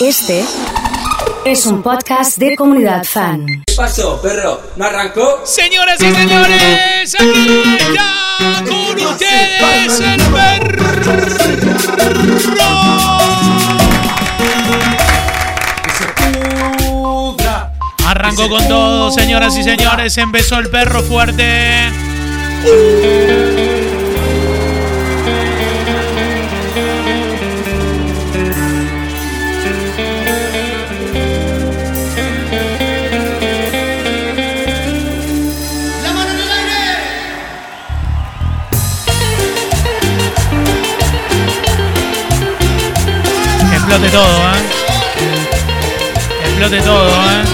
Este es un podcast de comunidad fan. ¿Qué pasó, perro? ¿No arrancó? Señoras y señores, ya con ustedes el perro. Arrancó con todo, señoras y señores. Empezó el perro fuerte. ¡La todo, ¿eh? Explote todo, ¿eh?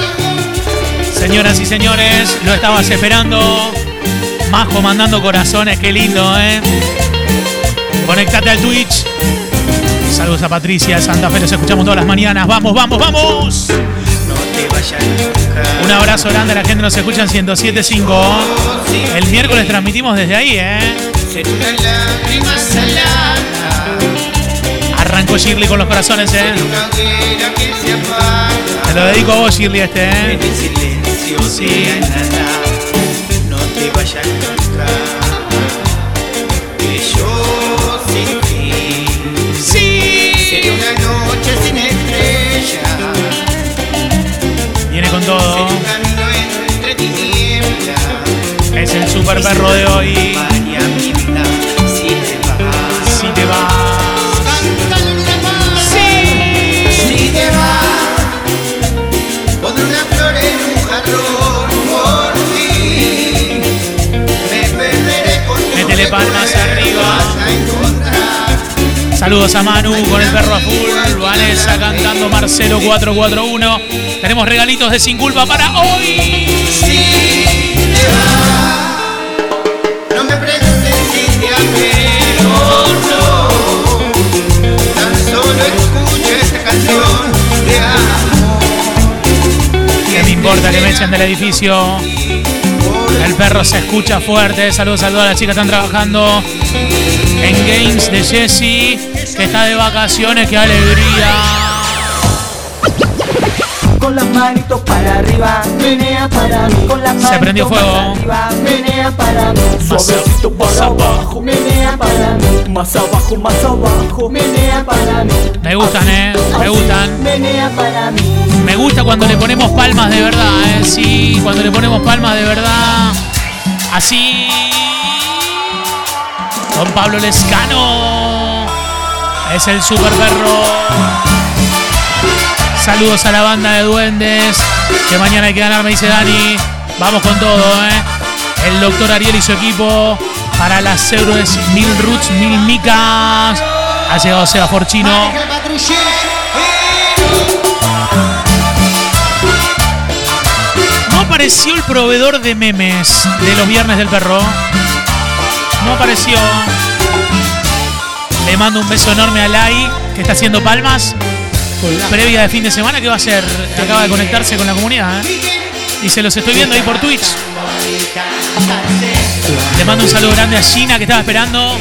Señoras y señores, lo estabas esperando. Majo mandando corazones, qué lindo, ¿eh? Conectate al Twitch. Saludos a Patricia de Santa Fe, los escuchamos todas las mañanas. Vamos, vamos, vamos. Un abrazo grande a la gente nos escucha en 107.5. El miércoles transmitimos desde ahí, ¿eh? Una lágrima salada, Arrancó Shirley con los corazones, ¿eh? Te lo dedico a vos, Shirley, este, ¿eh? En el silencio Sí. nada, no te vayas nunca. Que yo sin ti ¡Sí! sería una noche sin estrella. Viene con todo. Es el super perro de hoy. Saludos a Manu con el perro azul. Vanessa cantando Marcelo 441. Tenemos regalitos de sin culpa para hoy. No me preguntes si te amé o no. Tan solo escucha esta canción de amor. ¿Qué me importa que me echen del edificio? El perro se escucha fuerte. Saludos a todas las chicas que están trabajando en Games de Jesse, que está de vacaciones. ¡Qué alegría! Con las manitos para arriba, menea para mí. Con las Se prendió fuego. para arriba, menea para mí. Más Suavecito para abajo. menea para mí. Más abajo, más abajo, menea para mí. Me gustan, eh, me gustan. Menea para mí. Me gusta cuando le ponemos palmas de verdad, ¿eh? Sí, cuando le ponemos palmas de verdad. Así. Don Pablo Lescano. Es el super perro. Saludos a la banda de duendes. Que mañana hay que ganar, me dice Dani. Vamos con todo, ¿eh? El doctor Ariel y su equipo para las héroes Mil Roots, Mil Micas. Ha llegado Seba Forchino. No apareció el proveedor de memes de los viernes del perro. No apareció. Le mando un beso enorme a Lai, que está haciendo palmas. Previa de fin de semana, que va a ser? Acaba de conectarse con la comunidad. ¿eh? Y se los estoy viendo ahí por Twitch. Le mando un saludo grande a Gina, que estaba esperando.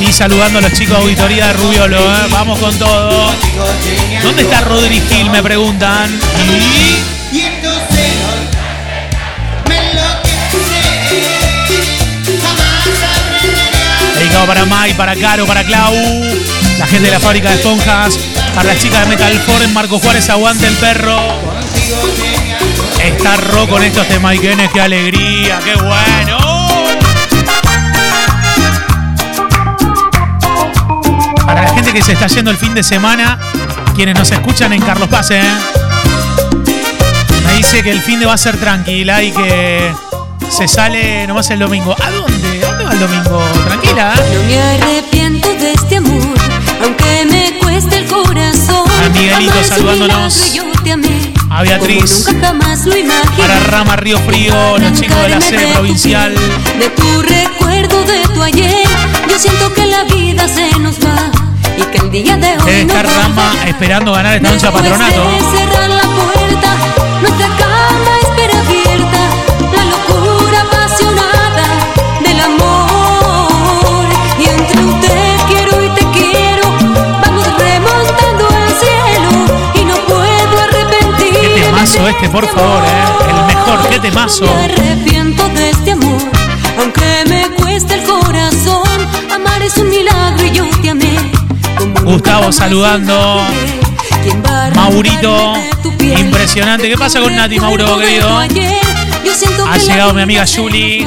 Sí, saludando a los chicos de auditoría de Rubiolo, ¿eh? vamos con todo. ¿Dónde está Rodri Gil? Me preguntan. Y dedicado para Mai, para Caro, para Clau, la gente de la fábrica de esponjas, para las chicas de Metal Foreign, Marco Juárez, aguante el perro. Está ro con estos temaiquenes, qué alegría, qué bueno. Para la gente que se está yendo el fin de semana, quienes nos escuchan en Carlos Paz, ¿eh? me dice que el fin de va a ser tranquila y que se sale nomás el domingo. ¿A dónde? ¿A dónde va el domingo? Tranquila. ¿eh? No me arrepiento de este amor, aunque me cueste el corazón. A Miguelito amé, A Beatriz. Para Rama Río Frío, los chicos de la sede provincial. De tu recuerdo de tu ayer, yo siento que la vida se nos va y que el día de hoy. Debe estar no Rama esperando ganar esta noche a patronato. Cerrar la puerta, nuestra cama espera abierta. La locura apasionada del amor. Y entre te quiero y te quiero, vamos remontando al cielo. Y no puedo este, por favor, eh. El mejor, qué temazo. Gustavo saludando. imaginé. ¿Quién va a Maurito, impresionante. ¿Qué pasa con Nati, Mauro, querido? Ha llegado mi amiga Julie.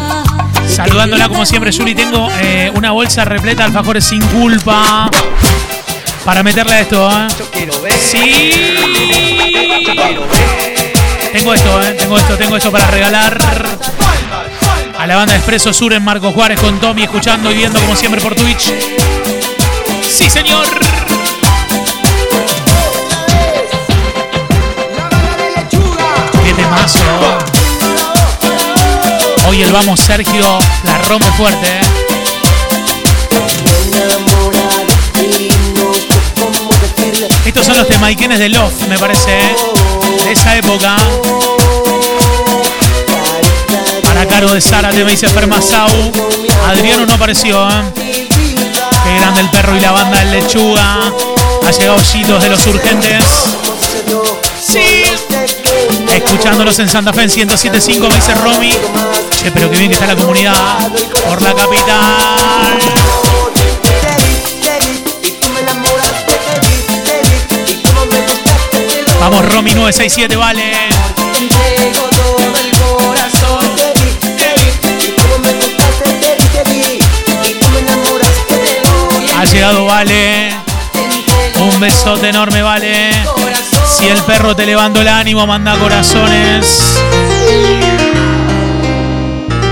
Saludándola como siempre, Julie. Tengo eh, una bolsa repleta de alfajores sin culpa. Para meterle a esto, ¿eh? Sí. Tengo esto, ¿eh? Tengo esto, tengo esto para regalar. A la banda de Expreso Sur en Marco Juárez con Tommy, escuchando y viendo como siempre por Twitch. Sí, señor. Qué temazo. Hoy el vamos Sergio la rompe fuerte, ¿eh? Estos son los temaiquenes de Love, me parece, ¿eh? de esa época. Para cargo de Zárate, me dice Fermasau. Adriano no apareció, ¿eh? Grande el perro y la banda del lechuga. Ha llegado Chitos de los urgentes. Sí. Escuchándolos en Santa Fe en 107.5, me dice Romy. Che, pero qué bien que está la comunidad por la capital. Vamos, Romy 967, vale. Ha llegado Vale. Un besote enorme, Vale. Si el perro te levantó el ánimo, manda corazones.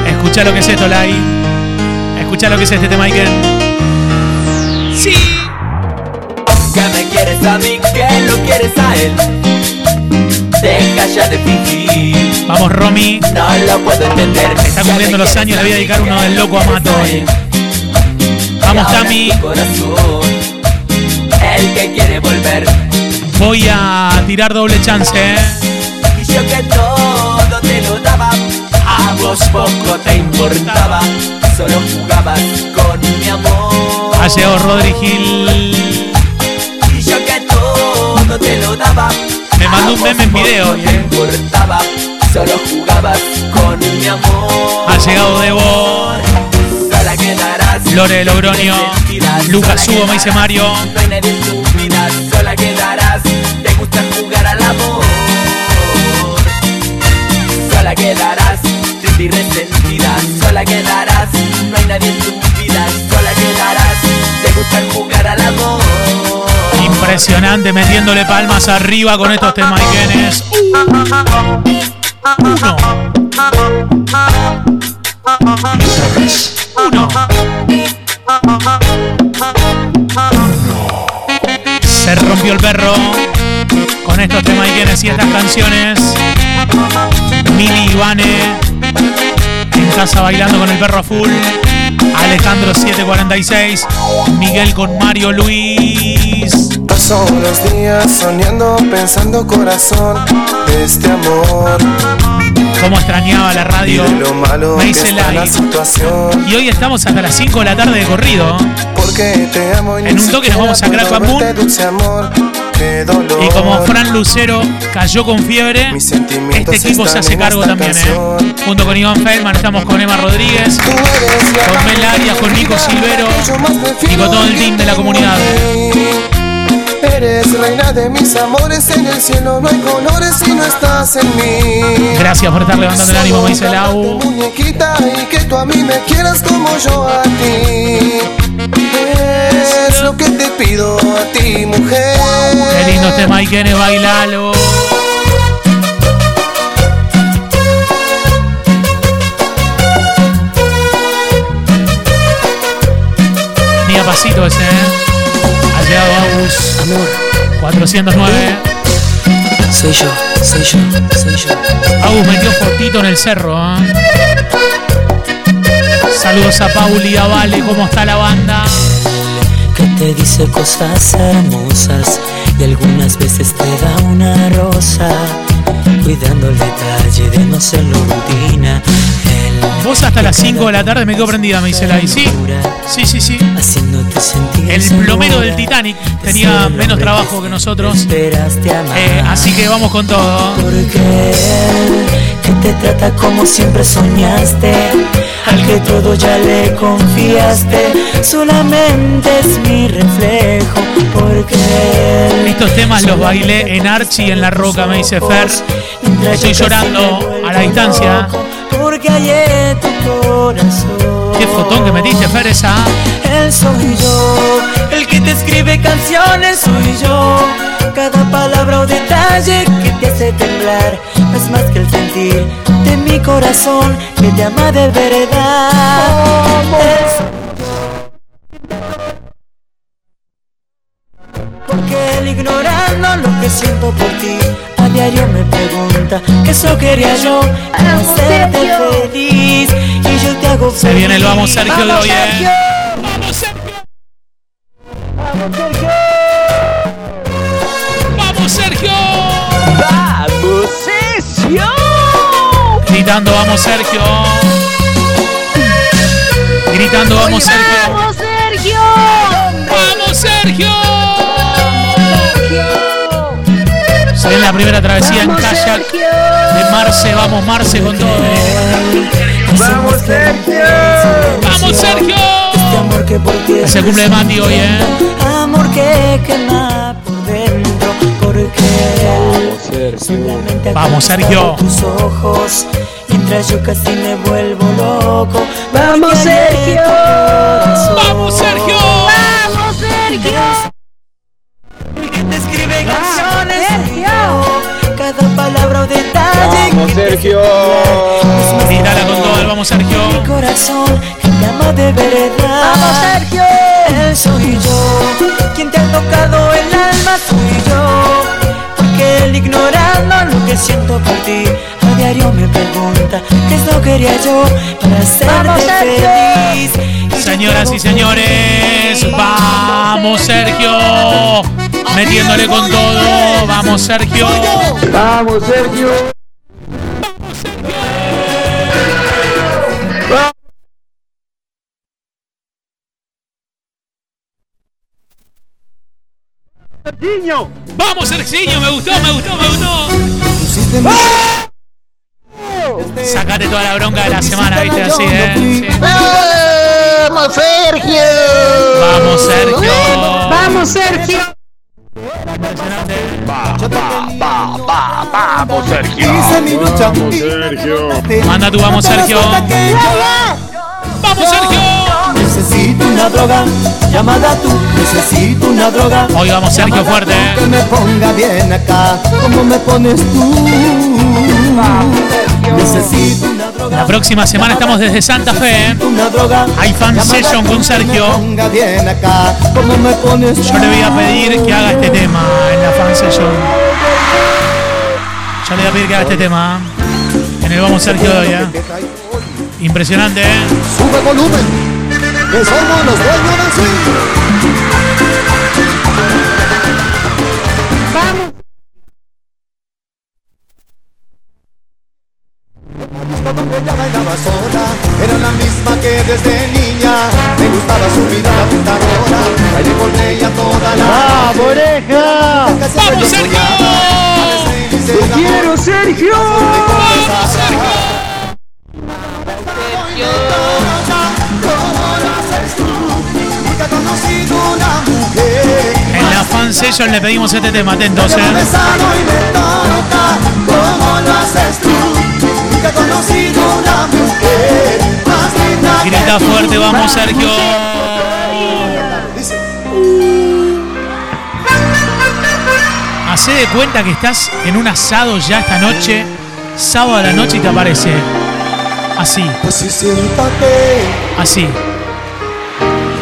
Escucha lo que es esto, Lai. Escucha lo que es este tema, Michael. Sí. Que me quieres a mí, que lo quieres a él. Deja ya de fingir, Vamos, Romy. no lo puedo entender. Está cumpliendo los años, le voy a dedicar uno del loco a Mato hoy. Vamos, Tami. El que quiere volver. Voy a tirar doble chance, ¿eh? Y yo que todo te lo daba, a vos poco te importaba. Solo jugabas con mi amor. Ha llegado Rodri Gil. Y yo que todo te lo daba. Me mandó un meme en video, poco ¿eh? te importaba. Solo jugabas con mi amor. Ha llegado Debo. Lore de Logroño. Lucas Hugo, me dice Mario. No hay nadie en tu vida, sola quedarás. Te gusta jugar al amor. Sola quedarás, triste y resentida. Sola quedarás, no hay nadie en tu vida, sola quedarás. Te gusta jugar al amor. Impresionante, metiéndole palmas arriba con estos temaiquenes. Uno. Uno. Se rompió el perro con estos temaiquenes y estas canciones. Mili Ivane en casa bailando con el perro a full. Alejandro 746. Miguel con Mario Luis. Paso los días soñando, pensando corazón de este amor. Cómo extrañaba la radio. Me hice live. Y hoy estamos hasta las 5 de la tarde de corrido. Porque te amo y En un toque nos vamos a Crack dolor. Y como Fran Lucero cayó con fiebre, este equipo se hace cargo también. ¿eh? Junto con Iván Feldman estamos con Emma Rodríguez. Con Mel Arias, con Nico Silvero y con todo el team de la comunidad. Eres reina de mis amores en el cielo, no hay colores si no estás en mí. Gracias por estar levantando el ánimo, me dice Lau. muñequita y que tú a mí me quieras como yo a ti. Es lo que te pido a ti, mujer. Qué lindo este Mike bailalo. Ni a pasito ese, ¿eh? Llegado Agus. 409. Soy yo, soy yo, soy yo. Agus metió fotito en el cerro, ¿eh? Saludos a Pauli y a Vale, ¿cómo está la banda? Que te dice cosas hermosas y algunas veces te da una rosa. Cuidando el detalle de no ser rutina. Vos hasta las 5 de la tarde me quedo prendida, me dice la Sí, sí, sí, sí. El plomero del. Titanic tenía menos trabajo que nosotros. Eh, así que vamos con todo. Porque él que te trata como siempre soñaste, al que todo ya le confiaste, solamente es mi reflejo. Porque él Estos temas los bailé en Archie y en La Roca, me dice Fer. Estoy llorando a la distancia. Porque hallé tu corazón. Qué fotón que metiste, Fer, esa. Él soy yo, el que te escribe canciones soy yo. Cada palabra o detalle que te hace temblar no es más que el sentir de mi corazón que te ama de verdad. Porque él ignorando lo que siento por ti diario me pregunta que eso quería yo hacerte feliz Y yo te hago feliz Se viene el Vamos Sergio de hoy, eh. Vamos Sergio ¡Vamos, Sergio! ¡Vamos, Sergio! Gritando, vamos, Sergio. Gritando, vamos, Sergio. ¡Vamos, Sergio! ¡Vamos, Sergio! Se ve en la primera travesía en ¡Vamos, kayak Sergio! de Marce. Vamos, Marce con todo. Vamos Sergio ¡Vamos, Sergio! Este amor que por ti Es el cumple de Mati hoy, eh. Amor que quema por dentro Porque solamente Vamos, Sergio. tus ojos Mientras yo casi me vuelvo loco ¡Vamos, Sergio! ¡Vamos, Sergio! ¡Vamos, Sergio! El que te escribe ¡Vamos, canciones palabra o detalle ¡Vamos, Sergio! Grítala con todo el vamos, Sergio. mi corazón que te ama de verdad. ¡Vamos, Sergio! Él soy yo, quien te ha tocado el alma soy yo. Porque él ignorando lo que siento por ti, diario me pregunta qué es lo que haría yo para ¡Vamos, feliz. Señoras y señores, vamos, Sergio. Metiéndole con todo. Vamos, Sergio. ¡Vamos, Sergio! Vamos, Sergio. Me gustó, me gustó, me gustó. Sacate toda la bronca de la semana, viste, así, eh. Sí. ¡Vamos, Sergio! Vamos, Sergio. ¡Vamos, Sergio! Impresionante. ¡Vamos, Sergio! ¡Vamos, Sergio! Manda tu vamos, Sergio. Vamos, Sergio. Necesito una droga, llamada tú. Necesito una droga. Hoy vamos, Sergio, fuerte, tú, eh. Que me ponga bien acá, como me pones tú. La próxima semana estamos desde Santa Fe. Hay fan session con Sergio. Yo le voy a pedir que haga este tema en la fan session. Yo le voy a pedir que haga este tema en el Vamos Sergio de hoy, eh. Impresionante, ¿eh? Sube volumen, que somos los dueños pintadora. Bailé con ella toda la ¡Vamos, oreja! ¡Vamos, Sergio! ¡Te quiero, Sergio! ¡Vamos, Sergio! En la fan session le pedimos este tema, atentos, ¿eh? lo haces tú. Nunca he conocido una mujer Grita fuerte, vamos, Sergio. Hacé de cuenta que estás en un asado ya esta noche, sábado a la noche y te aparece. Así, así,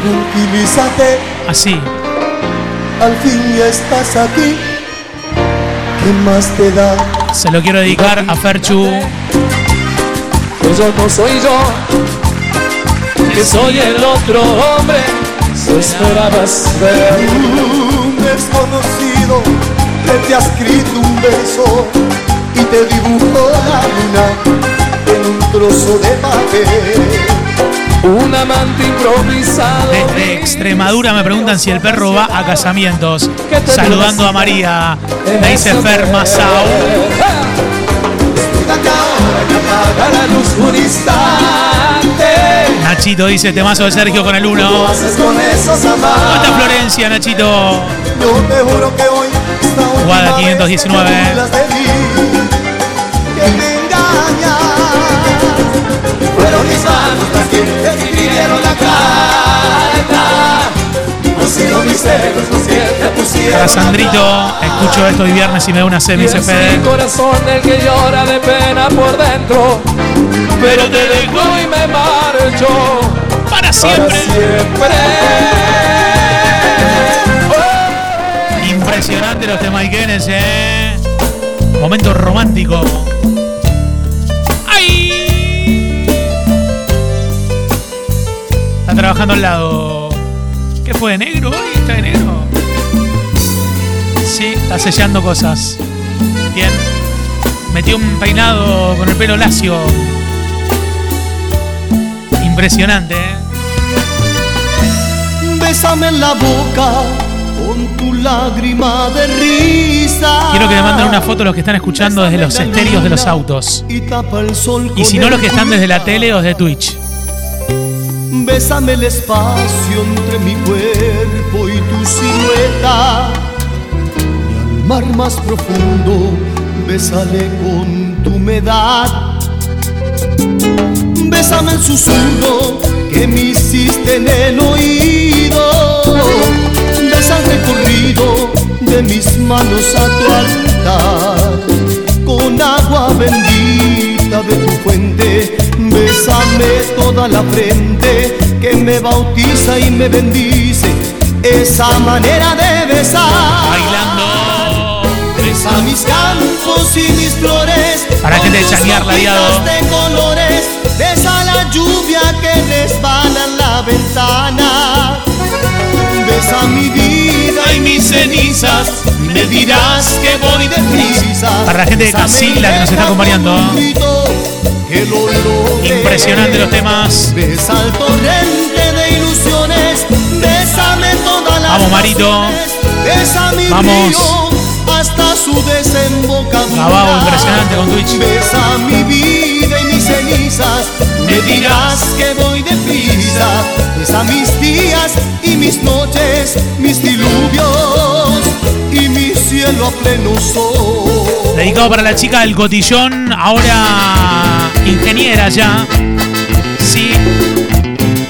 tranquilízate, así. al fin ya estás aquí. ¿Qué más te da? Se lo quiero dedicar a Ferchu. Pues yo no soy yo, que soy el otro hombre. Tú esperabas ver un desconocido que te ha escrito un beso y te dibujó la luna en un trozo de papel. Un amante improvisado. Desde Extremadura me preguntan si el perro va a casamientos. Saludando a María. Me dice Fer Masao. Date ahora que apaga la luz un instante. Nachito dice temazo de Sergio con el 1. Haces con esos ¿Cómo está. Florencia, Nachito? Yo te juro que hoy Guada vez 519. te burlas de mí, que me engañas. Fueron mis manos las que escribieron la carta. Sido Para Sandrito, escucho esto hoy viernes y me da una dice es mi corazón el que llora de pena por dentro. Pero te dejo y me marcho. Para Para siempre. siempre. Impresionante los temaiquenes, eh. Momento romántico. ¡Ay! Está trabajando al lado. ¿Qué fue de negro hoy? ¿Está de negro? Sí, está sellando cosas. Bien. Metió un peinado con el pelo lacio. Impresionante, eh. Bésame en la boca con tu lágrima de risa. Quiero que me manden una foto los que están escuchando desde los estéreos de los autos. Y si no, los que están desde la tele o desde Twitch. Bésame el espacio entre mi cuerpo y tu silueta. Y al mar más profundo, bésale con tu humedad. Bésame el susurro que me hiciste en el oído. Besa el recorrido de mis manos a tu altar. Con agua bendita de tu fuente, bésame toda la frente me bautiza y me bendice. Esa manera de besar. Bailando. Besa mis campos y mis flores. Para que te Ladiado. hojitas de colores. Besa la lluvia que resbala en la ventana. Besa mi vida y mis cenizas. Me dirás que voy deprisa. Para la gente de Casilla que nos está acompañando. Que lo logré. Impresionante los temas. Besa el torrente de ilusiones. Bésame toda la Vamos, Marito. Besa mi Vamos. río hasta su desembocadura. Gabao, impresionante con Twitch. Besa mi vida y mis cenizas. Me dirás que voy deprisa. Besa mis días y mis noches, mis diluvios y mi cielo a pleno sol. Dedicado para la chica del cotillón, ahora ingeniera ya. Sí.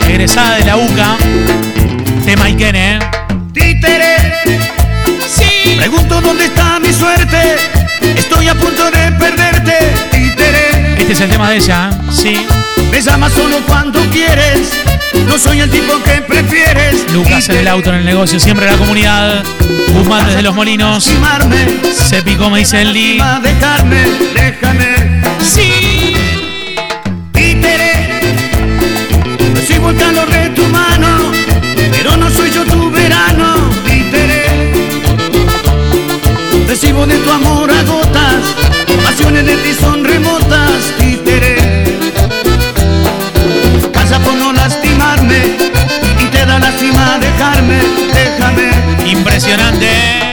Egresada de la UCA. Tema Ikene, ¿eh? Títere, Sí. pregunto dónde está mi suerte. Estoy a punto de perderte. Títere, Este es el tema de ella, ¿eh? Sí. me llamas solo cuando quieres. No soy el tipo que prefieres. Lucas en el auto, en el negocio, siempre en la comunidad. Guzmán desde los molinos. Se picó, me dice el Lee. dejarme, déjame. Sí. Títere, recibo el calor de tu mano, pero no soy yo tu verano. Títere, recibo de tu amor a gotas, pasiones de ti son remotas. Títere, dejarme, déjame. Impresionante.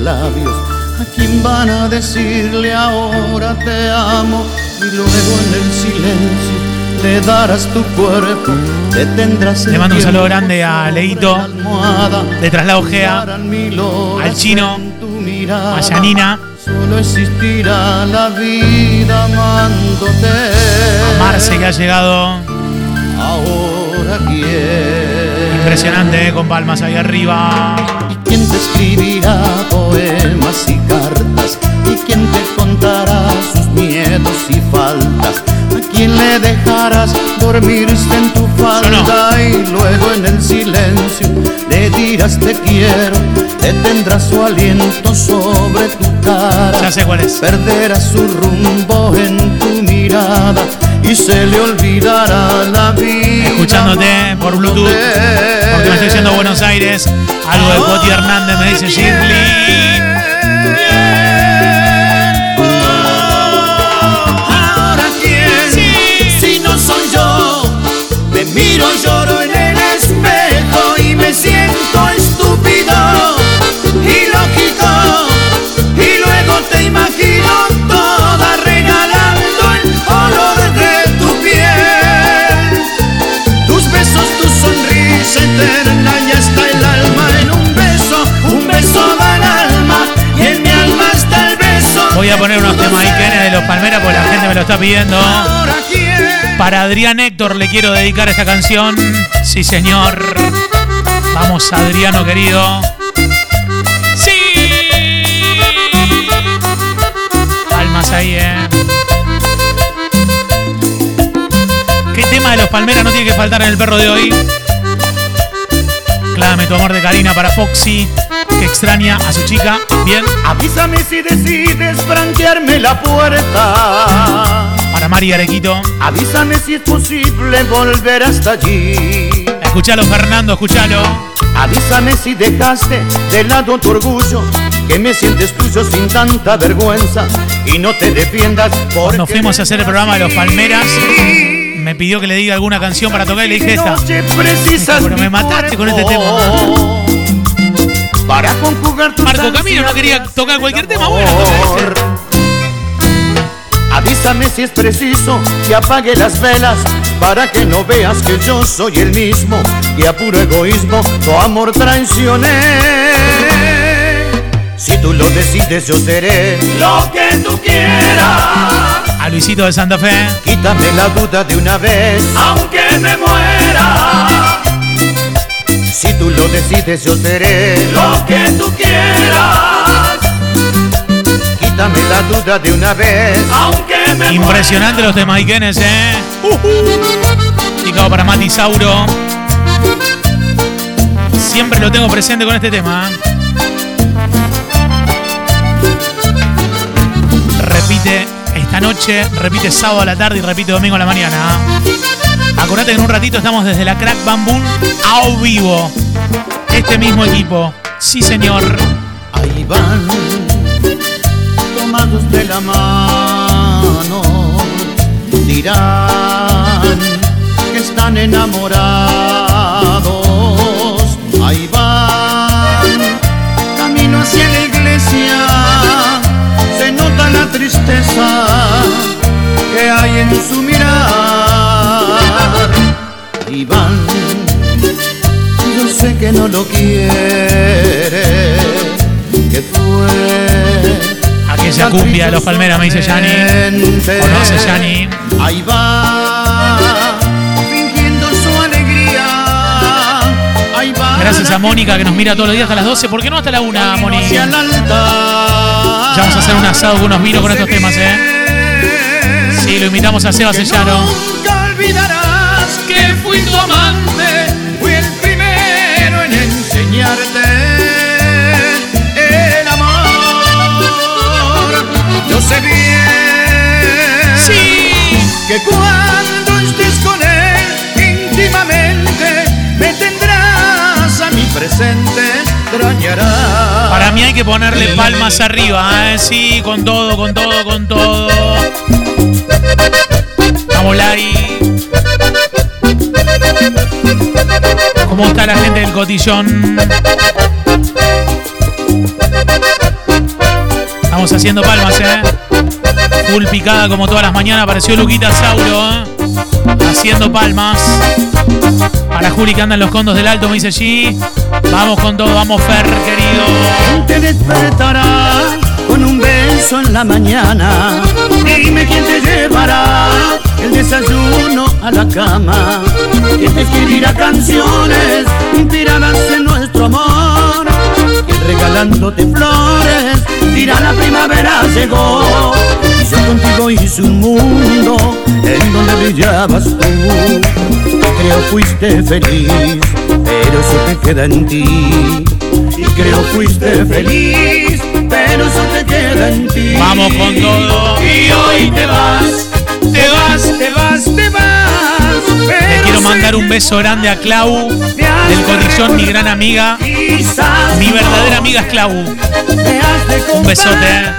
Labios? ¿A quién van a decirle ahora te amo? Y luego en el silencio le darás tu cuerpo, te tendrás Le mando un saludo grande a Leito, de Traslado Gea, al Chino, a Yanina, Solo existirá la vida amándote. a Marce que ha llegado. Ahora quién. Impresionante, ¿eh? con palmas ahí arriba. ¿Quién te escribirá poemas y cartas? ¿Y quién te contará sus miedos y faltas? ¿A quién le dejarás dormirse en tu falda? Y luego en el silencio le dirás te quiero, detendrás su aliento sobre tu cara. Ya sé cuál es. Perderás su rumbo en tu mirada y se le olvidará la vida. Escuchándote por Bluetooth, porque me estoy yendo a Buenos Aires. Algo de Poti Hernández me dice Shirley. Palmeras porque la gente me lo está pidiendo. Para Adrián Héctor le quiero dedicar esta canción. Sí, señor. Vamos, Adriano querido. ¡Sí! Palmas ahí, eh. ¿Qué tema de los Palmeras no tiene que faltar en el perro de hoy? Clávame tu amor de Karina para Foxy, que extraña a su chica. Bien. Avísame si decides franquearme la puerta. Para Mari Arequito. Avísame si es posible volver hasta allí. Escuchalo, Fernando, escuchalo. Avísame si dejaste de lado tu orgullo, que me sientes tuyo sin tanta vergüenza y no te defiendas por Cuando fuimos a hacer el programa de los Palmeras, me pidió que le diga alguna canción para tocar y le dije esta. Pero me mataste con este cuerpo Para conjugar tus Marco Camino no quería tocar cualquier tema, bueno. Avísame si es preciso que apague las velas para que no veas que yo soy el mismo y a puro egoísmo tu amor traicioné. Si tú lo decides yo seré lo que tú quieras. A Luisito de Santa Fe. Quítame la duda de una vez, aunque me muera. Si tú lo decides yo seré lo que tú quieras. Quítame la duda de una vez, aunque me Impresionante los temas Ikenes, eh. Dedicado para Mati Sauro. Siempre lo tengo presente con este tema. Repite esta noche, repite sábado a la tarde y repite domingo a la mañana. Acordate que en un ratito estamos desde la Crack Bamboo a vivo. Este mismo equipo. Sí, señor. Ahí van, tomados de la mano, dirán que están enamorados. Ahí van, camino hacia la iglesia, se nota la tristeza que hay en su mirar. Ahí van, yo sé que no lo quiere, que fue Aquella cumbia de los Palmeras, me dice Yanni. Conoce Yanni. Ahí va, fingiendo su alegría. Ahí va. Gracias a Mónica que nos mira todos los días hasta las 12. ¿Por qué no hasta la 1, Moni? hacia el altar. Ya vamos a hacer un asado con unos vinos con estos temas, ¿eh? Sí, lo invitamos a Seba Sellano. Nunca olvidarás que fui tu amante, fui el primero en enseñarte el amor. Yo sé bien que cuando estés con él íntimamente me tendrás a mi presente, extrañarás. Para mí hay que ponerle palmas arriba, ¿eh? Sí, con todo, con todo, con todo. Vamos, Lari. ¿Cómo está la gente del cotillón? Estamos haciendo palmas, ¿eh? Full picada como todas las mañanas. Apareció Luquita Sauro, ¿eh? Haciendo palmas. Para Juli que anda en los condos del alto, me dice G. Vamos con todo, vamos Fer, querido. te despertará con un beso en la mañana. Dime quién te llevará el desayuno a la cama. Quién te escribirá canciones inspiradas en nuestro amor. Y regalándote flores, dirá la primavera llegó. Y yo contigo hice un mundo en donde brillabas tú. Creo fuiste feliz, pero eso te queda en ti. Y creo fuiste feliz, pero eso te queda en ti. Vamos con todo. Y hoy te vas, te vas, te vas. Le quiero mandar un beso grande a Clau del Cotillón, mi gran amiga. Mi verdadera amiga es Clau. Un besote. eh.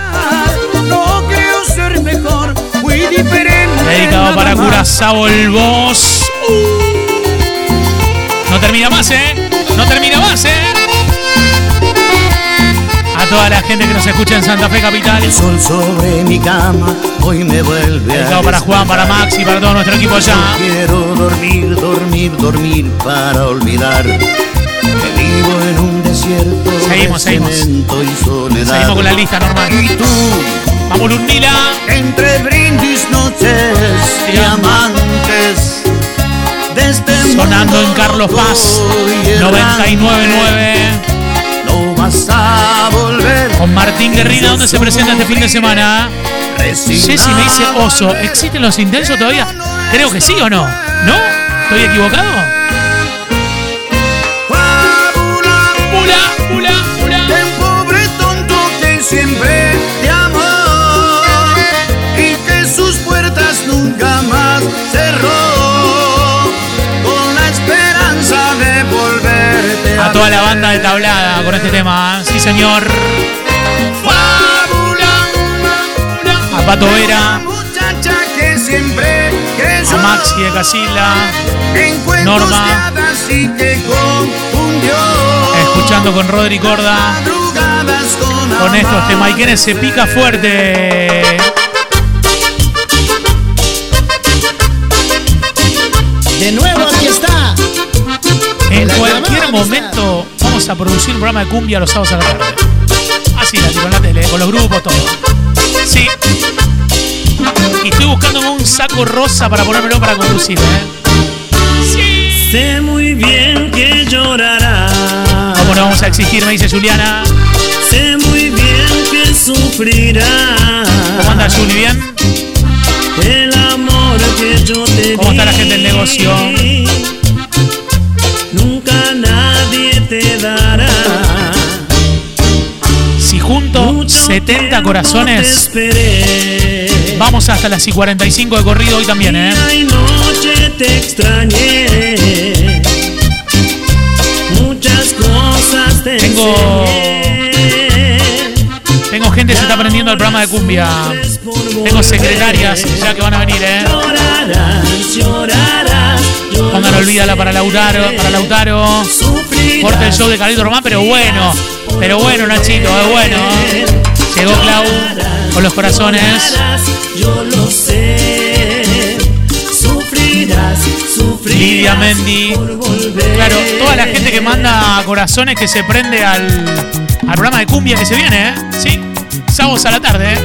No creo ser mejor, muy diferente. Dedicado para Curazao el Boss. No termina más, ¿eh? No termina más, ¿eh? Toda la gente que nos escucha en Santa Fe Capital. El sol sobre mi cama hoy me vuelve Dedicado para Juan, para Maxi, para todo nuestro equipo allá. Quiero dormir, dormir, dormir para olvidar que vivo en un desierto Seguimos, de seguimos. y soledad. Seguimos con la lista normal. Y tú, Vamos, Ludmila. entre brindis, noches y amantes, de este Sonando en Carlos Paz. voy errante. 99.9. Vas a volver. Con Martín Guerrina, ¿dónde se presenta este fin de semana? Ceci me dice oso. ¿Existen los intensos todavía? Creo que sí o no. ¿No? ¿Estoy equivocado? De tablada con este tema. Sí, señor. A Pato Vera, a Maxi de Casilla, Norma. escuchando con Rodri Corda. con estos temas. ¿Y quién se pica fuerte? De nuevo aquí está. En cualquier momento vamos a producir un programa de cumbia los sábados a la tarde. Así la tiro en la tele, con los grupos, todo. Sí. Y estoy buscándome un saco rosa para ponérmelo para conducir, ¿eh? Sé muy bien que llorará. ¿Cómo no vamos a exigir? Me dice Juliana. Sé muy bien que sufrirá. ¿Cómo anda Juli? ¿Bien? El amor que yo te ¿Cómo está la gente del negocio? Si junto 70 corazones, vamos hasta las y 45 de corrido hoy también, ¿eh? Y noche te extrañé. Muchas cosas te Tengo-. Tengo gente que se está aprendiendo el programa de cumbia. Tengo secretarias ya que van a venir, ¿eh? Pongan olvídala para Lautaro, para Lautaro. Corte el show de Carlito Román, pero bueno. Pero bueno, Nachito, es bueno. Llegó Clau con los corazones. llorarás, Yo lo sé. Sufrirás, sufrirás. Lidia Mendy. Claro, toda la gente que manda corazones que se prende al, al programa de cumbia que se viene, ¿eh? Sí, sábados a la tarde, ¿eh?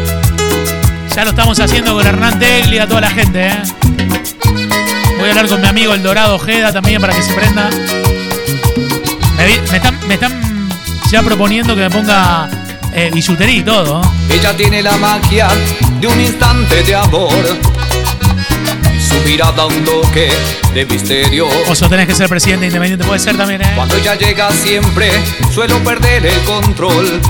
Ya lo estamos haciendo con Hernán Tegli, a toda la gente, ¿eh? Voy a hablar con mi amigo El Dorado Ojeda también para que se prenda. Me, vi- me están, me están ya proponiendo que me ponga eh, bisutería y todo. Ella tiene la magia de un instante de amor y su mirada un toque de misterio. Oso, tenés que ser presidente independiente, puede ser también, ¿eh? Cuando ella llega siempre suelo perder el control.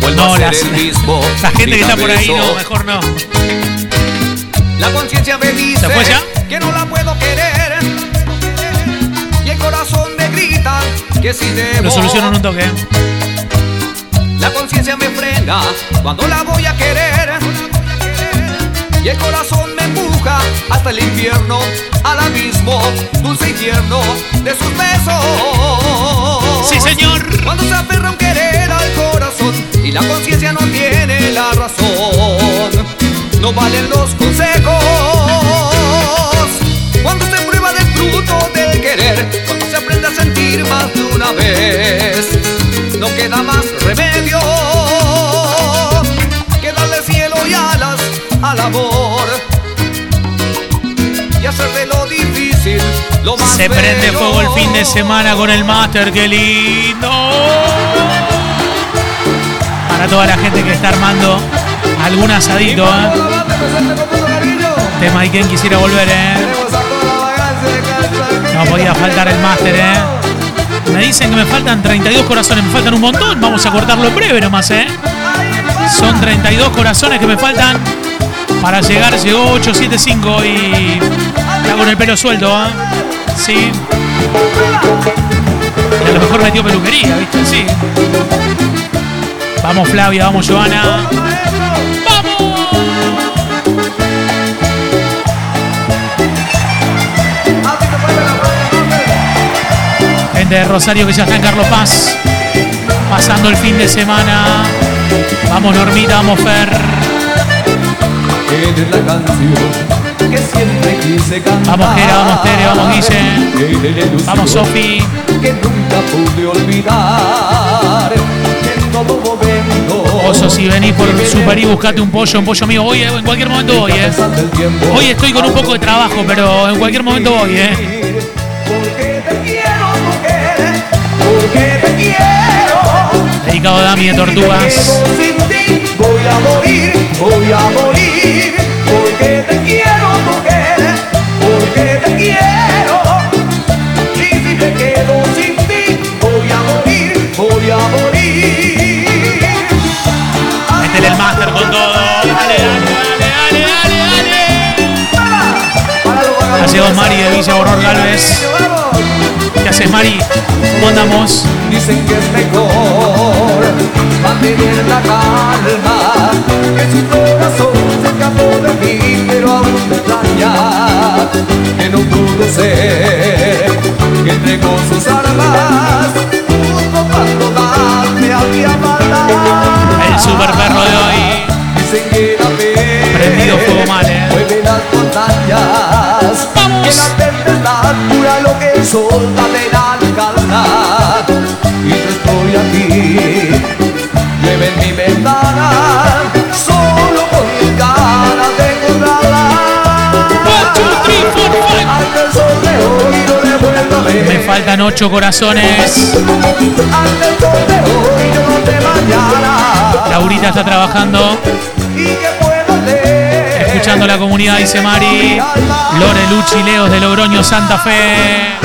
No No, a ser las- el mismo. La gente que está por ahí, no, mejor no. La conciencia me dice ¿Se fue ya? que no la puedo querer. Que si debo. Lo soluciono en un toque. La conciencia me frena cuando la voy a querer. Y el corazón me empuja hasta el infierno, al abismo, dulce y tierno de sus besos. Sí, señor. Cuando se aferra un querer al corazón y la conciencia no tiene la razón, no valen los consejos. Cuando se prueba del fruto del querer, sentir más de una vez, no queda más remedio que darle cielo y alas al amor y hacer de lo difícil lo más Se prende bello. fuego el fin de semana con el Master, qué lindo. Para toda la gente que está armando algún asadito, ¿eh? Tema y quien quisiera volver, ¿eh? No podía faltar el Master, ¿eh? Me dicen que me faltan 32 corazones, me faltan un montón. Vamos a cortarlo en breve nomás, ¿eh? Son 32 corazones que me faltan para llegar. Llegó 875 y está con el pelo suelto, ¿eh? Sí. Y a lo mejor metió peluquería, ¿viste? Sí. Vamos Flavia, vamos Joana. De Rosario que ya está en Carlos Paz. Pasando el fin de semana. Vamos Normita, vamos Fer. Eres la canción que siempre quise cantar. Vamos Jera, vamos Tere, vamos Guille. Vamos Sofi. Que nunca pude olvidar. En todo momento. Oso, si venís por Super y buscate un pollo, un pollo mío. Hoy, eh, en cualquier momento voy, eh. Hoy estoy con un poco de trabajo, pero en cualquier momento voy, eh. Porque te quiero. Dedicado a Dami de Tortugas. Sin ti voy a morir, voy a morir. Porque te quiero, mujer. Porque te quiero. Y si me quedo sin ti, voy a morir, voy a morir. Métele el máster con todo. Dale, dale, dale, dale, dale, dale. Llegado Mari de Villa Horror Galvez. ¿Qué haces, Mari? ¿Cómo andamos? Dicen que es mejor mantener la calma, que su corazón se escapó de mí, pero aún me extraña, que no pudo ser, que entregó sus armas, justo cuando más me hacía falta. El super perro de hoy. Dicen que la fe Prendido fuego mal, eh. mueve las montañas, tempestad cura lo que el sol también alcanza. Y yo estoy aquí, llueve en mi ventana, solo con sol de hoy no le vuelvo a ver. Me faltan ocho corazones. Laurita está trabajando. Y que. Escuchando la comunidad, dice Mari. Lore Luchi Leos de Logroño, Santa Fe.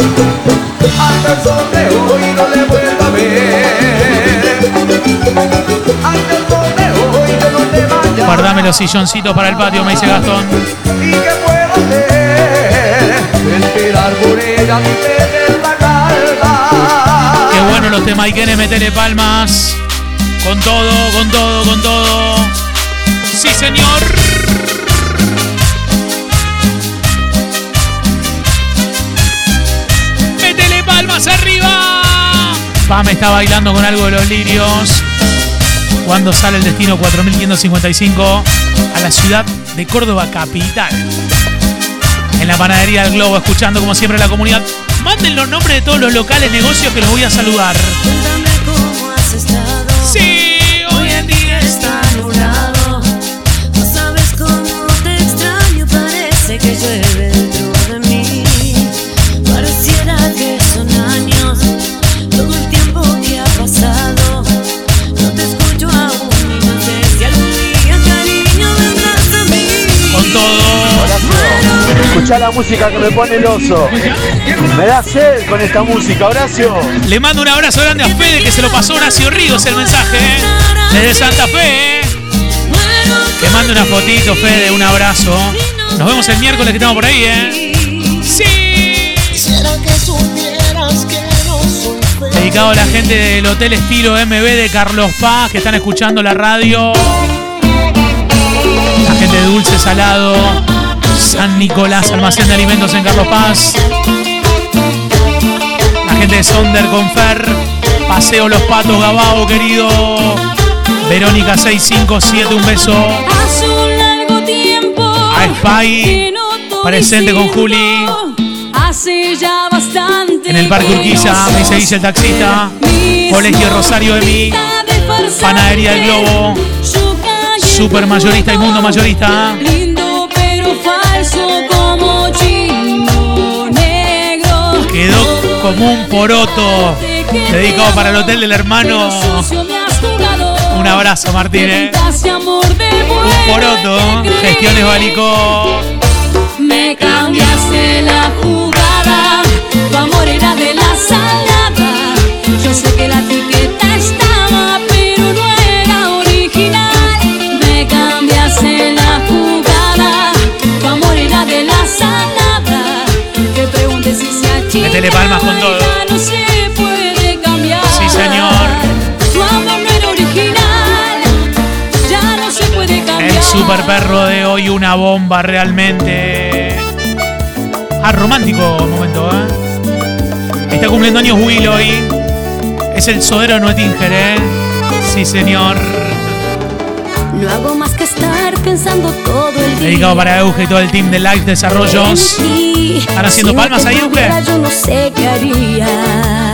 Guardame los silloncitos para el patio, me dice Gastón. Y que puedo hacer. Esperar por ella y tener la calma. Qué bueno los metele palmas. Con todo, con todo, con todo. Sí, señor. Pam está bailando con algo de los lirios. Cuando sale el destino 4555 a la ciudad de Córdoba capital. En la panadería del Globo, escuchando como siempre la comunidad. Manden los nombres de todos los locales, negocios que los voy a saludar. Escuchá la música que me pone el oso. Me da sed con esta música, Horacio. Le mando un abrazo grande a Fede que se lo pasó Horacio Ríos el mensaje. ¿eh? Desde Santa Fe. ¿eh? Que mande una fotito, Fede, un abrazo. Nos vemos el miércoles que estamos por ahí, ¿eh? Sí. Dedicado a la gente del Hotel Estilo MB de Carlos Paz que están escuchando la radio. La gente de Dulce Salado. San Nicolás, almacén de alimentos en Carlos Paz. La gente de Sonder con Fer. Paseo Los Patos Gabao, querido. Verónica 657, un beso. Un largo tiempo A Spy, presente con. Juli. Hace ya bastante En el Parque Urquiza, me dice Guille el taxista. Colegio Rosario de mí. Panadería del Globo. Super mayorista y mundo mayorista. Como un poroto. Dedicado para el hotel del hermano. Un abrazo, Martín. ¿eh? Un poroto. Gestiones Balicó. Super perro de hoy, una bomba realmente. Ah, romántico momento, ¿eh? Está cumpliendo años Will hoy. Es el sodero de Nuetinger, ¿eh? Sí, señor. No hago más que estar pensando todo el día. Dedicado para Euge y todo el team de Live Desarrollos. ¿Están haciendo Si no palmas ahí, Euge? tuviera, Yo no sé qué haría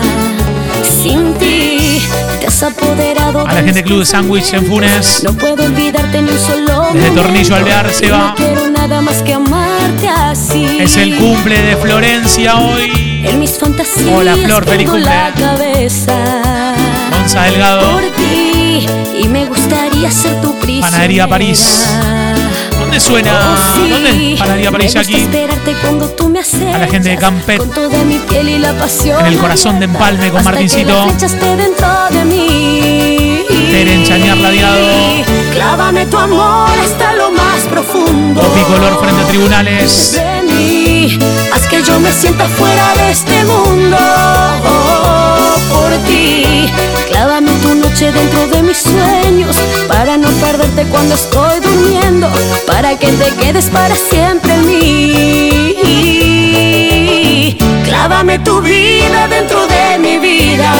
sin ti. Te has apoderado A la gente Club de Sándwich en Funes. No puedo olvidarte ni un solo Desde. Tornillo Alvear se va. No quiero nada más que amarte así. Es el cumple de Florencia hoy. En mis fantasías Hola, Flor, feliz cumple. Gonza Delgado. y me gustaría ser tu prisionera. Panadería París. ¿Dónde suena? Oh. ¿Dónde Panadería París aquí? A la gente de Campet. En el corazón de Empalme con Martincito. Que la flecha esté dentro de mí. Tere Chañar Radiado. Clávame tu amor hasta lo más profundo. Color frente a tribunales. De mí, haz que yo me sienta fuera de este mundo. Oh, por ti, clávame tu noche dentro de mis sueños. Para no perderte cuando estoy durmiendo. Para que te quedes para siempre en mí. Clávame tu vida dentro de mi vida.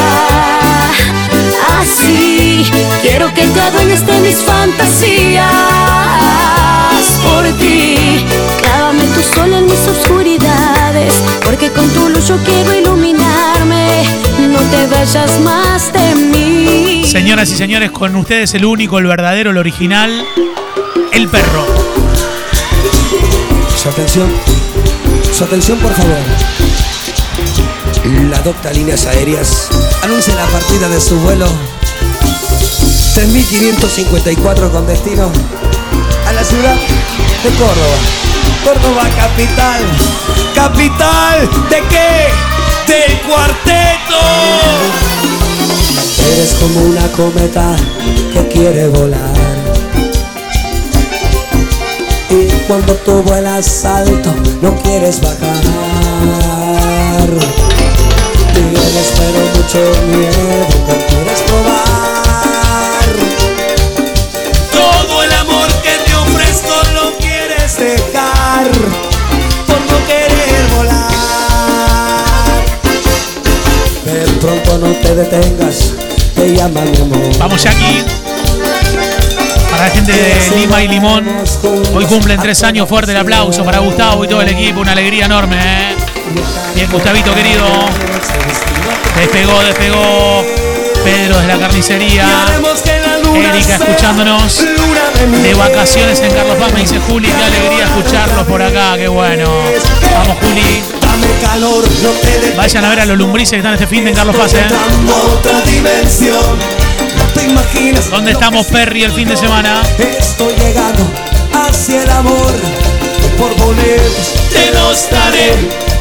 Así quiero que te adueñes de mis fantasías por ti. Clávame tu sol en mis oscuridades, porque con tu luz yo quiero iluminarme. No te vayas más de mí. Señoras y señores, con ustedes el único, el verdadero, el original, el perro. Su atención, su atención por favor. La docta Líneas Aéreas anuncia la partida de su vuelo 3554 con destino a la ciudad de Córdoba. Córdoba capital. ¿Capital de qué? Del cuarteto. Eres como una cometa que quiere volar. Y cuando tú vuelas alto no quieres bajar. Tienes pero mucho miedo que quieres probar. Por no querer volar. De pronto no te detengas, te llama mi amor. Vamos, Jackie. Para la gente de Lima y Limón, hoy cumplen tres años. Fuerte el aplauso para Gustavo y todo el equipo. Una alegría enorme, ¿eh? Bien, Gustavito querido. Despegó, despegó. Pedro de la carnicería. Erika escuchándonos. De vacaciones en Carlos Paz. Me dice Juli, qué alegría escucharlos por acá. Qué bueno. Vamos, Juli. Vayan a ver a los lumbrices que están este fin de en Carlos Paz, ¿eh? ¿Dónde estamos, Perry, el fin de semana? Estoy llegando hacia el amor. Por boletos te los daré.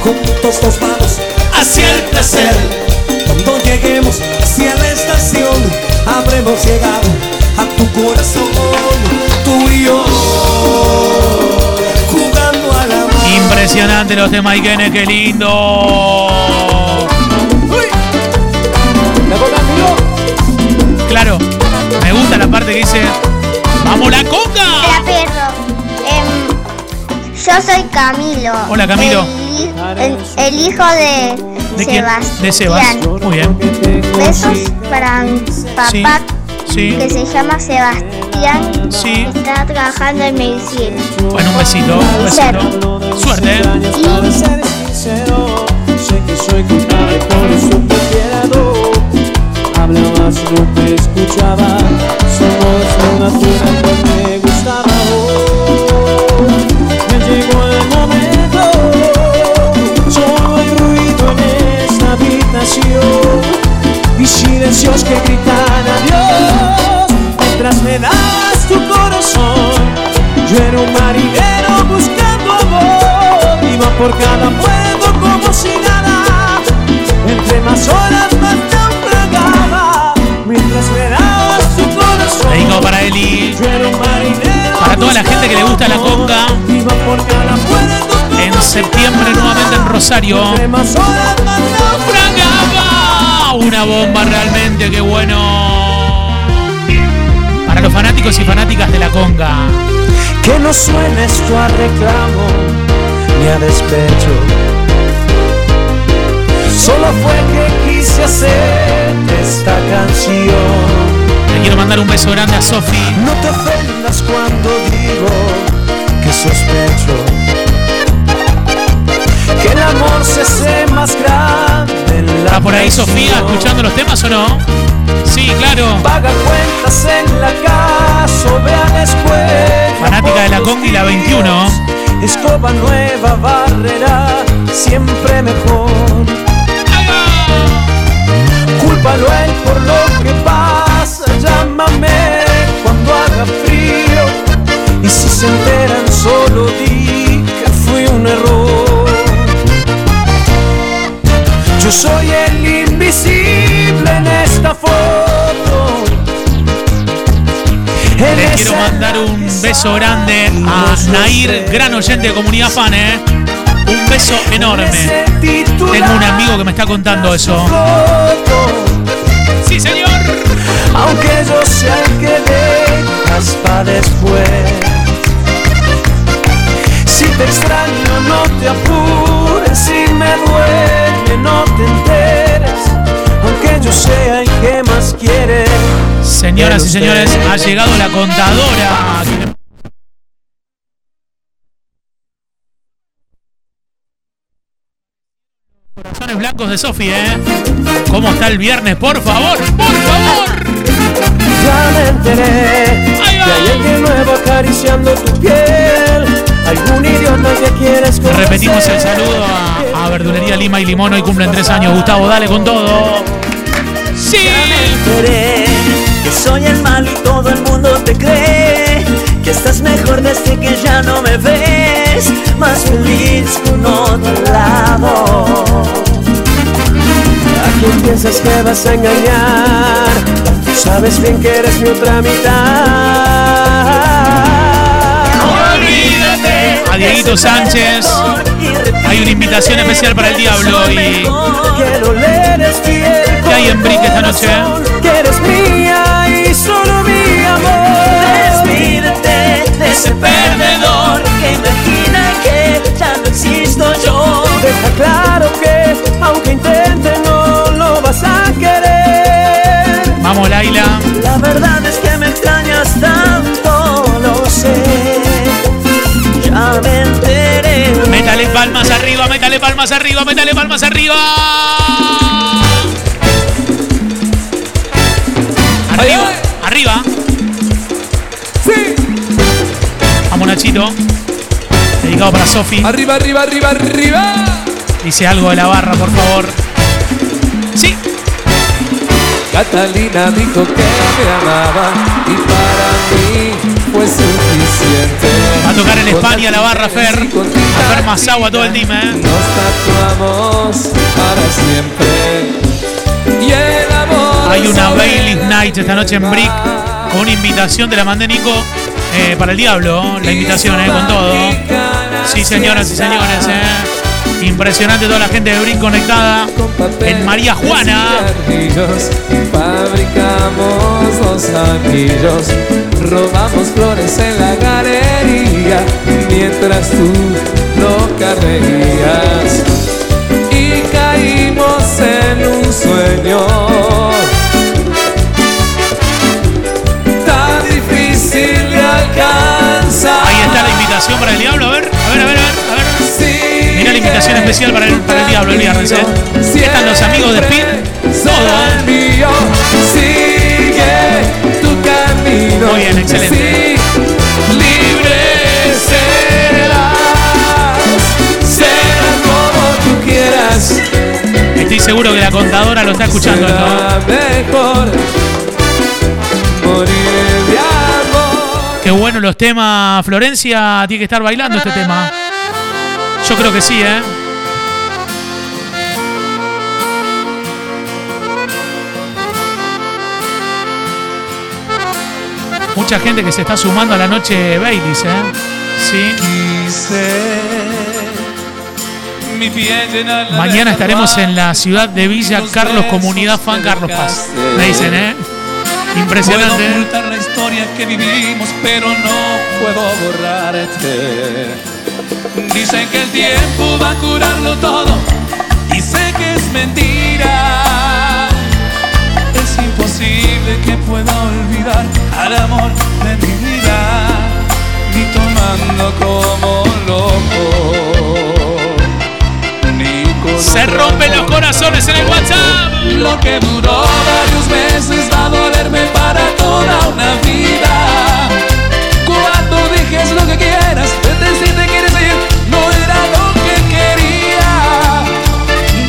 Juntos nos vamos hacia el placer. Cuando lleguemos hacia la estación, habremos llegado a tu corazón. Tú y yo jugando al amor. Impresionante los de Maikene, qué lindo. Claro, me gusta la parte que dice, ¡Vamos la coca! Hola, perro. Em, yo soy Camilo. Hola, Camilo. El, el- el hijo de, ¿De quién? Sebastián. De Sebas. Muy bien. Besos para mi papá Sí. que se llama Sebastián. Sí. Está trabajando en medicina. Bueno, un besito, un besito. Suerte. ¿eh? Ser sé que soy culpable, por eso te. Hablabas, no te escuchaba. Somos una tierra que me gustaba. Silencios que gritan adiós mientras me das tu corazón. Yo era un marinero buscando amor, iba por cada pueblo como si nada. Entre más horas más naufragaba mientras me dabas tu corazón. Dedico para Eli. Yo era un marinero Para toda la gente que le gusta la conga. iba por cada pueblo En septiembre nuevamente en Rosario. entre más horas más ¡Frangaba! Una bomba realmente, qué bueno. Para los fanáticos y fanáticas de la conga. Que no suene esto a reclamo ni a despecho. Solo fue que quise hacer esta canción. Le quiero mandar un beso grande a Sofi. No te ofendas cuando digo que sospecho que el amor se hace más grande en la ¿Está por ahí. Sofía escuchando los temas o no? Sí, claro. Paga cuentas en la casa, ve a la escuela. Fanática de la conga y la 21. Escoba nueva, barrera, siempre mejor. Cúlpalo a él por lo que pasa, llámame cuando haga frío. Y si se enteran, solo di que fui un error. Yo soy el invisible en esta foto. En Le quiero mandar un beso grande a Nair, gran oyente de comunidad fan, ¿eh? Un beso enorme. Tengo un amigo que me está contando eso. Sí, señor. Aunque yo sea el que dejas pa' después. Si te extraño, no te apures. Yo sea el que más quiere. Señoras y señores, ha llegado la contadora. Corazones blancos de Sofi, ¿eh? ¿Cómo está el viernes? Por favor, por favor. Ya me enteré hay nuevo acariciando tu piel. Algún idiota que quieres conocer. Repetimos el saludo a, a Verdulería Lima y Limón. Hoy cumplen tres años. Gustavo, dale con todo. Sí. enteré que soy el malo y todo el mundo te cree que estás mejor desde que ya no me ves más feliz con otro lado ¿A quién piensas que vas a engañar? Tú sabes bien que eres mi otra mitad. Dieguito Sánchez. Hay una invitación especial para el Diablo y ¿Qué hay en Brick esta noche? Que eres mía y solo mi amor. Despídete de ese perdedor que imagina que ya no existo yo Deja claro que aunque intente no lo vas a querer. Vamos, Laila. La verdad es que me extrañas tanto, palmas arriba, métale palmas arriba. Arriba, arriba. Sí. Vamos, Nachito. Dedicado para Sofi. Arriba, arriba, arriba, arriba. Dice algo de la barra, por favor. Sí. Catalina dijo que me amaba y para mí fue suficiente. Va a tocar en España la barra Fer. A Fer Masagua, todo el team, ¿eh? Nos tatuamos para siempre. Y el amor. Hay una sobre Bailey's Night esta noche en Brick con una invitación, te la mandé Nico, eh, para el Diablo, la invitación, eh, con todo. Sí, señoras y señores, eh. Impresionante toda la gente de Brick conectada en María Juana. fabricamos los anillos, robamos flores en la galería mientras tú no carrerías y caímos en un sueño tan difícil de alcanzar. Ahí está la invitación para el Diablo, a ver, invitación especial para el, para el Diablo el viernes, eh. Están los amigos de Speed, todo, camino. Muy bien, excelente. Estoy seguro que la contadora lo está escuchando. esto. Será mejor morir de amor. Qué bueno los temas. Florencia tiene que estar bailando este tema. Yo creo que sí, ¿eh? Mucha gente que se está sumando a la noche Baileys, ¿eh? Sí. Mañana estaremos en la ciudad de Villa Carlos, comunidad fan Carlos Paz. Me dicen, ¿eh? Impresionante. Puedo ¿eh? ocultar la historia que vivimos, pero no puedo borrarte. Dicen que el tiempo va a curarlo todo y sé que es mentira. Pueda olvidar al amor de mi vida, ni tomando como loco, ni con Se rompen los corazones en el WhatsApp. Lo que duró varios meses va a dolerme para toda una vida. Cuando dejes lo que quieras, de si te quieres ir, no era lo que quería.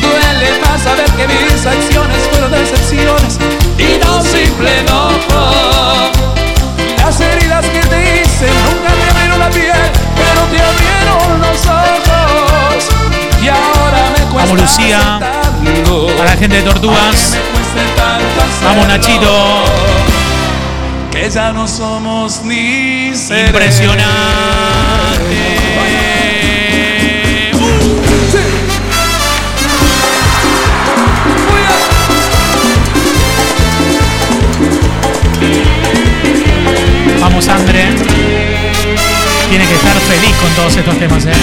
Duele más saber que mis acciones Vamos, Lucía. Para la gente de Tortugas. Vamos, Nachito. Que ya no somos ni. Impresionante. Vamos, André. Tiene que estar feliz con todos estos temas, ¿eh?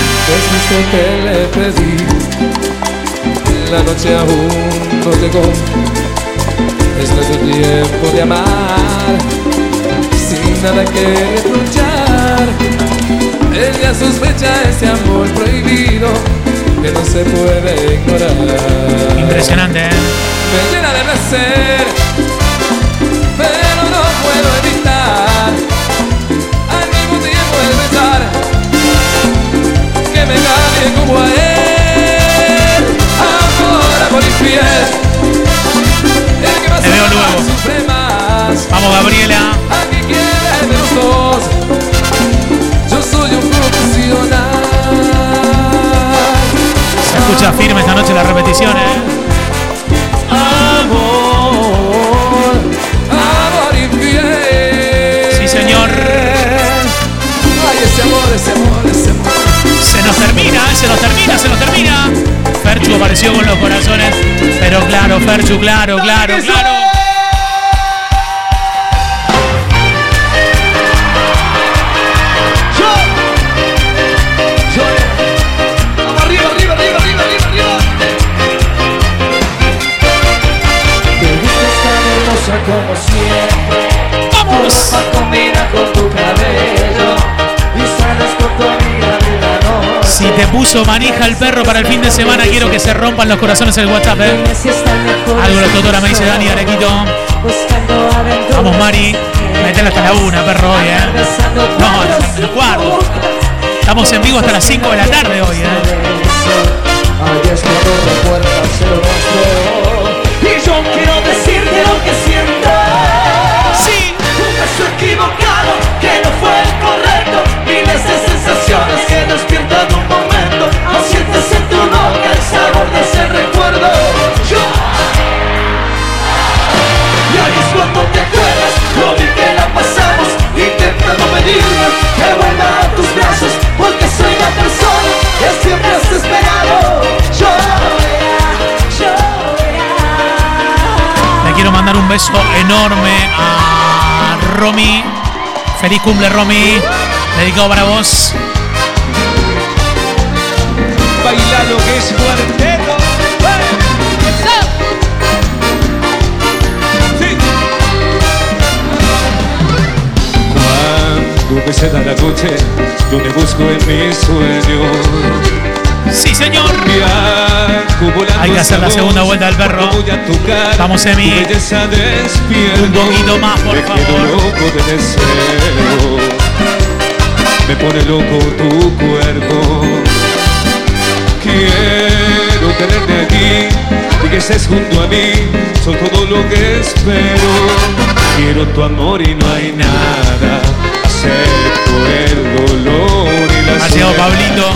La noche aún no llegó. Es nuestro tiempo de amar. Sin nada que reprochar. Ella sospecha ese amor prohibido que no se puede ignorar. Impresionante, ¿eh? Me llena de placer, pero no puedo evitar al mismo tiempo el pensar que me cambie como a él. Te veo más. Vamos, Gabriela. Yo soy un profesional. Se escucha firme esta noche la repetición, ¿eh? Amor, amor infiel. Sí, señor. Ay, ese amor, ese amor, ese amor. Se nos termina, se nos termina, se nos termina. Ferchu apareció con los corazones. Pero claro, Ferchu, claro, claro, claro. Vamos te puso manija el perro para el fin de semana, quiero que se rompan los corazones el WhatsApp, ¿eh? Algo la tutora me dice Dani Arequito. Vamos, Mari. Metela hasta la una, perro, hoy, ¿eh? No, hasta el cuarto. Estamos en vivo hasta las 5 de la tarde hoy, ¿eh? Intentando pedirme que vuelva a tus brazos. Porque soy la persona que siempre has esperado. Yo. Le quiero mandar un beso enorme a Romy. Feliz cumple, Romy. Dedicado para vos. Baila lo que es cuarteto. Cuando me ceda la noche, yo te busco en mis sueños. Sí, señor. Hay que hacer la segunda vuelta del perro. a Vamos, Emi. Un poquito más, por favor. loco de deseo. Me pone loco tu cuerpo. Quiero tenerte aquí y que estés junto a mí son todo lo que espero. Quiero tu amor y no hay nada. Acepto el dolor y la Ha llegado. Pablito.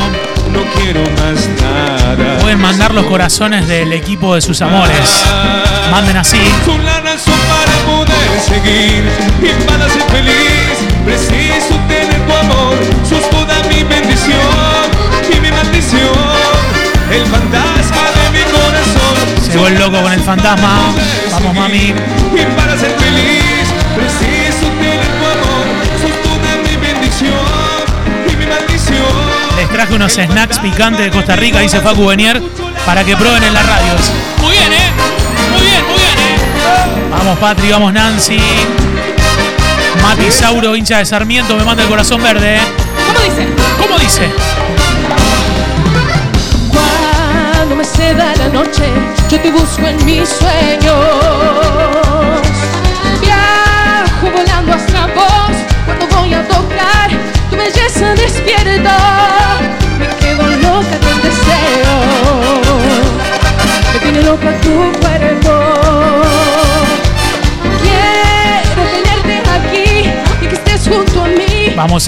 No quiero más nada. Pueden mandar los corazones del equipo de sus amores. Manden así. Son la razón para poder seguir y para ser feliz. Preciso tener tu amor, sos toda mi bendición y mi maldición. El fantasma de mi corazón. Llegó el loco con el fantasma. Vamos, mami. Y para ser feliz, traje unos snacks picantes de Costa Rica, dice Facu Benier, para que prueben en las radios. Muy bien, ¿eh? Muy bien, muy bien, ¿eh? Vamos, Patri, vamos, Nancy. Mati Sauro, hincha de Sarmiento, me manda el corazón verde. ¿eh? ¿Cómo dice? ¿Cómo dice? Cuando me ceda la noche, yo te busco en mis sueños. Viajo volando hasta vos cuando voy a tocar tu belleza despierta. Loca tu cuerpo. Quiero tenerte aquí y que estés junto a mí. Vamos,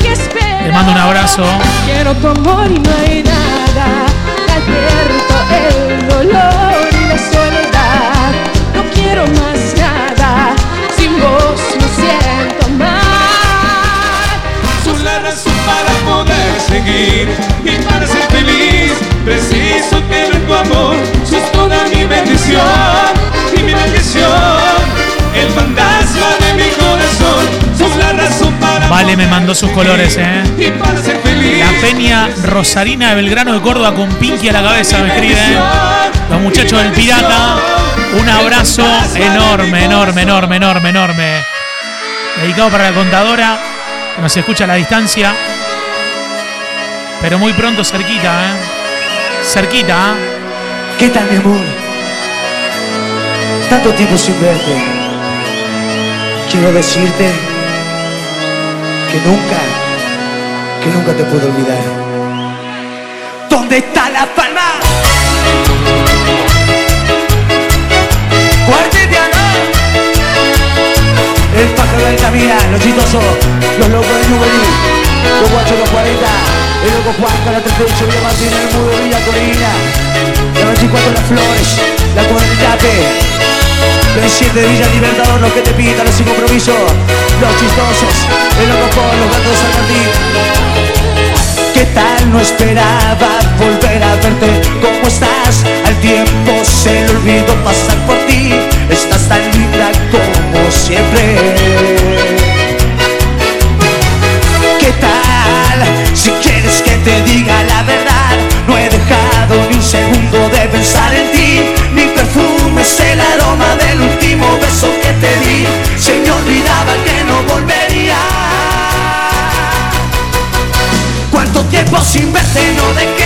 que espero. Te mando un abrazo. Quiero tu amor y no hay nada. Advierto el dolor y la soledad. No quiero más nada. Sin vos me siento mal. Sos la razón para poder seguir y para ser feliz. Preciso tener tu amor, bendición y mi maldición. El fantasma de mi corazón, sos la razón para Vale, me mandó sus colores, ¿eh? y para ser feliz. La Peña Rosarina de Belgrano de Córdoba con Pinky a la cabeza, me escribe. ¿eh? Los muchachos del Pirata. Un abrazo enorme, enorme, enorme, enorme, enorme. Dedicado para la contadora, que nos escucha a la distancia. Pero muy pronto cerquita, ¿eh? Cerquita, ¿eh? ¿Qué tal, mi amor? tanto tiempo sin verte, quiero decirte que nunca, que nunca te puedo olvidar. ¿Dónde está la palma? Cuartetiano, el pájaro de Camila, los chistosos, los locos de Nubelín. Los guachos los 40, el loco Juanca, la 38 Villa Martín, el mudo Villa Corina, la 24 Las Flores, la 40 lo siete de Villa Libertador, los que te pitan, los sin compromiso, los chistosos, el con los gatos de ¿Qué tal? No esperaba volver a verte. ¿Cómo estás? Al tiempo se le olvidó pasar por ti. Estás tan linda como siempre. ¿Qué tal? Si quieres que te diga la verdad, no he dejado ni un segundo de pensar en ti. Mi perfume se la sin verte no dejé